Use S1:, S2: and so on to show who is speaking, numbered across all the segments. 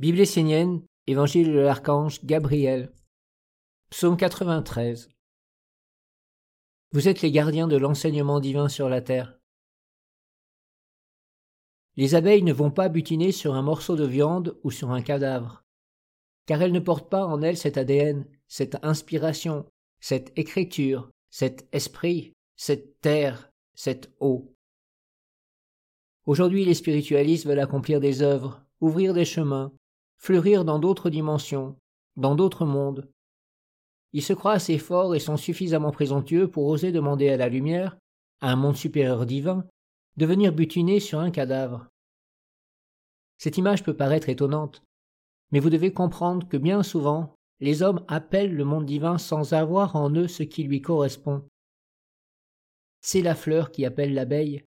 S1: Bible essénienne, Évangile de l'archange Gabriel. Psaume 93. Vous êtes les gardiens de l'enseignement divin sur la terre. Les abeilles ne vont pas butiner sur un morceau de viande ou sur un cadavre, car elles ne portent pas en elles cet ADN, cette inspiration, cette écriture, cet esprit, cette terre, cette eau. Aujourd'hui, les spiritualistes veulent accomplir des œuvres, ouvrir des chemins, fleurir dans d'autres dimensions, dans d'autres mondes. Ils se croient assez forts et sont suffisamment présomptueux pour oser demander à la lumière, à un monde supérieur divin, de venir butiner sur un cadavre. Cette image peut paraître étonnante, mais vous devez comprendre que bien souvent, les hommes appellent le monde divin sans avoir en eux ce qui lui correspond. C'est la fleur qui appelle l'abeille,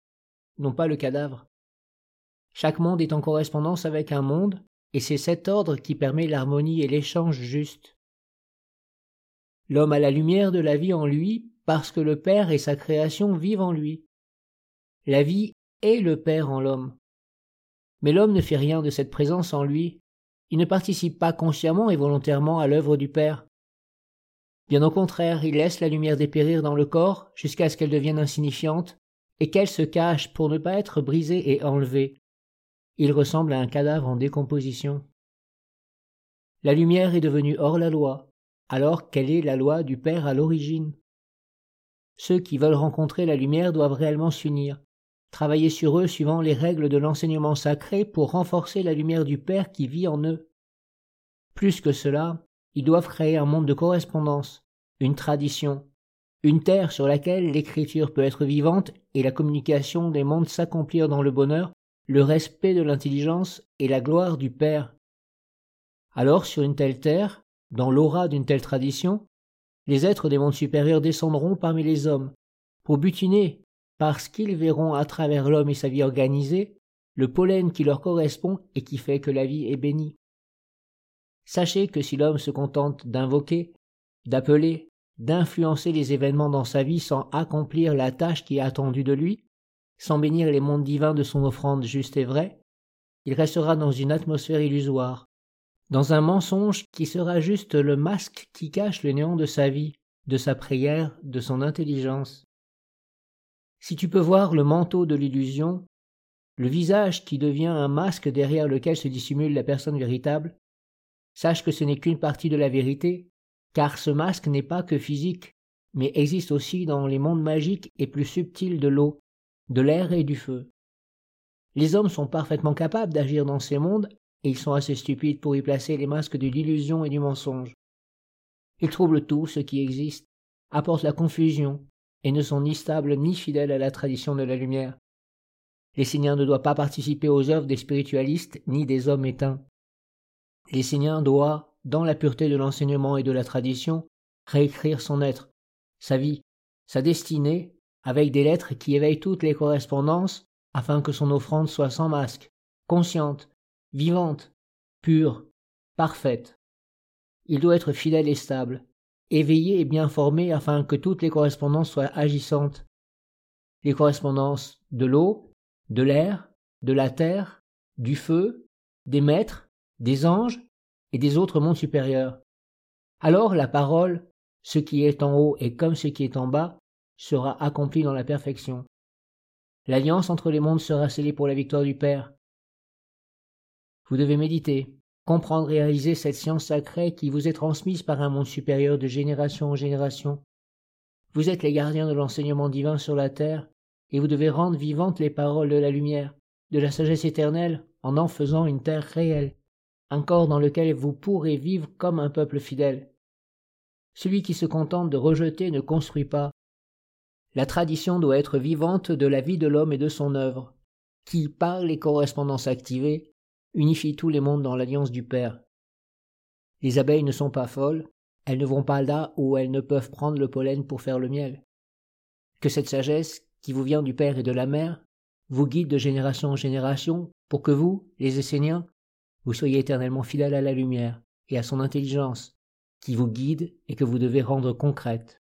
S1: non pas le cadavre. Chaque monde est en correspondance avec un monde, et c'est cet ordre qui permet l'harmonie et l'échange juste. L'homme a la lumière de la vie en lui parce que le Père et sa création vivent en lui. La vie est le Père en l'homme. Mais l'homme ne fait rien de cette présence en lui, il ne participe pas consciemment et volontairement à l'œuvre du Père. Bien au contraire, il laisse la lumière dépérir dans le corps jusqu'à ce qu'elle devienne insignifiante et qu'elle se cache pour ne pas être brisée et enlevée. Il ressemble à un cadavre en décomposition. La lumière est devenue hors la loi, alors quelle est la loi du Père à l'origine Ceux qui veulent rencontrer la lumière doivent réellement s'unir, travailler sur eux suivant les règles de l'enseignement sacré pour renforcer la lumière du Père qui vit en eux. Plus que cela, ils doivent créer un monde de correspondance, une tradition, une terre sur laquelle l'écriture peut être vivante et la communication des mondes s'accomplir dans le bonheur le respect de l'intelligence et la gloire du Père. Alors sur une telle terre, dans l'aura d'une telle tradition, les êtres des mondes supérieurs descendront parmi les hommes, pour butiner, parce qu'ils verront à travers l'homme et sa vie organisée, le pollen qui leur correspond et qui fait que la vie est bénie. Sachez que si l'homme se contente d'invoquer, d'appeler, d'influencer les événements dans sa vie sans accomplir la tâche qui est attendue de lui, sans bénir les mondes divins de son offrande juste et vraie, il restera dans une atmosphère illusoire, dans un mensonge qui sera juste le masque qui cache le néant de sa vie, de sa prière, de son intelligence. Si tu peux voir le manteau de l'illusion, le visage qui devient un masque derrière lequel se dissimule la personne véritable, sache que ce n'est qu'une partie de la vérité, car ce masque n'est pas que physique, mais existe aussi dans les mondes magiques et plus subtils de l'eau, de l'air et du feu. Les hommes sont parfaitement capables d'agir dans ces mondes, et ils sont assez stupides pour y placer les masques de l'illusion et du mensonge. Ils troublent tout ce qui existe, apportent la confusion, et ne sont ni stables ni fidèles à la tradition de la lumière. Les Séniens ne doivent pas participer aux œuvres des spiritualistes ni des hommes éteints. Les Séniens doivent, dans la pureté de l'enseignement et de la tradition, réécrire son être, sa vie, sa destinée avec des lettres qui éveillent toutes les correspondances, afin que son offrande soit sans masque, consciente, vivante, pure, parfaite. Il doit être fidèle et stable, éveillé et bien formé afin que toutes les correspondances soient agissantes. Les correspondances de l'eau, de l'air, de la terre, du feu, des maîtres, des anges et des autres mondes supérieurs. Alors la parole, ce qui est en haut est comme ce qui est en bas, sera accompli dans la perfection. L'alliance entre les mondes sera scellée pour la victoire du Père. Vous devez méditer, comprendre et réaliser cette science sacrée qui vous est transmise par un monde supérieur de génération en génération. Vous êtes les gardiens de l'enseignement divin sur la terre, et vous devez rendre vivantes les paroles de la lumière, de la sagesse éternelle, en en faisant une terre réelle, un corps dans lequel vous pourrez vivre comme un peuple fidèle. Celui qui se contente de rejeter ne construit pas, la tradition doit être vivante de la vie de l'homme et de son œuvre, qui, par les correspondances activées, unifie tous les mondes dans l'alliance du Père. Les abeilles ne sont pas folles, elles ne vont pas là où elles ne peuvent prendre le pollen pour faire le miel. Que cette sagesse, qui vous vient du Père et de la Mère, vous guide de génération en génération pour que vous, les Esséniens, vous soyez éternellement fidèles à la lumière et à son intelligence, qui vous guide et que vous devez rendre concrète.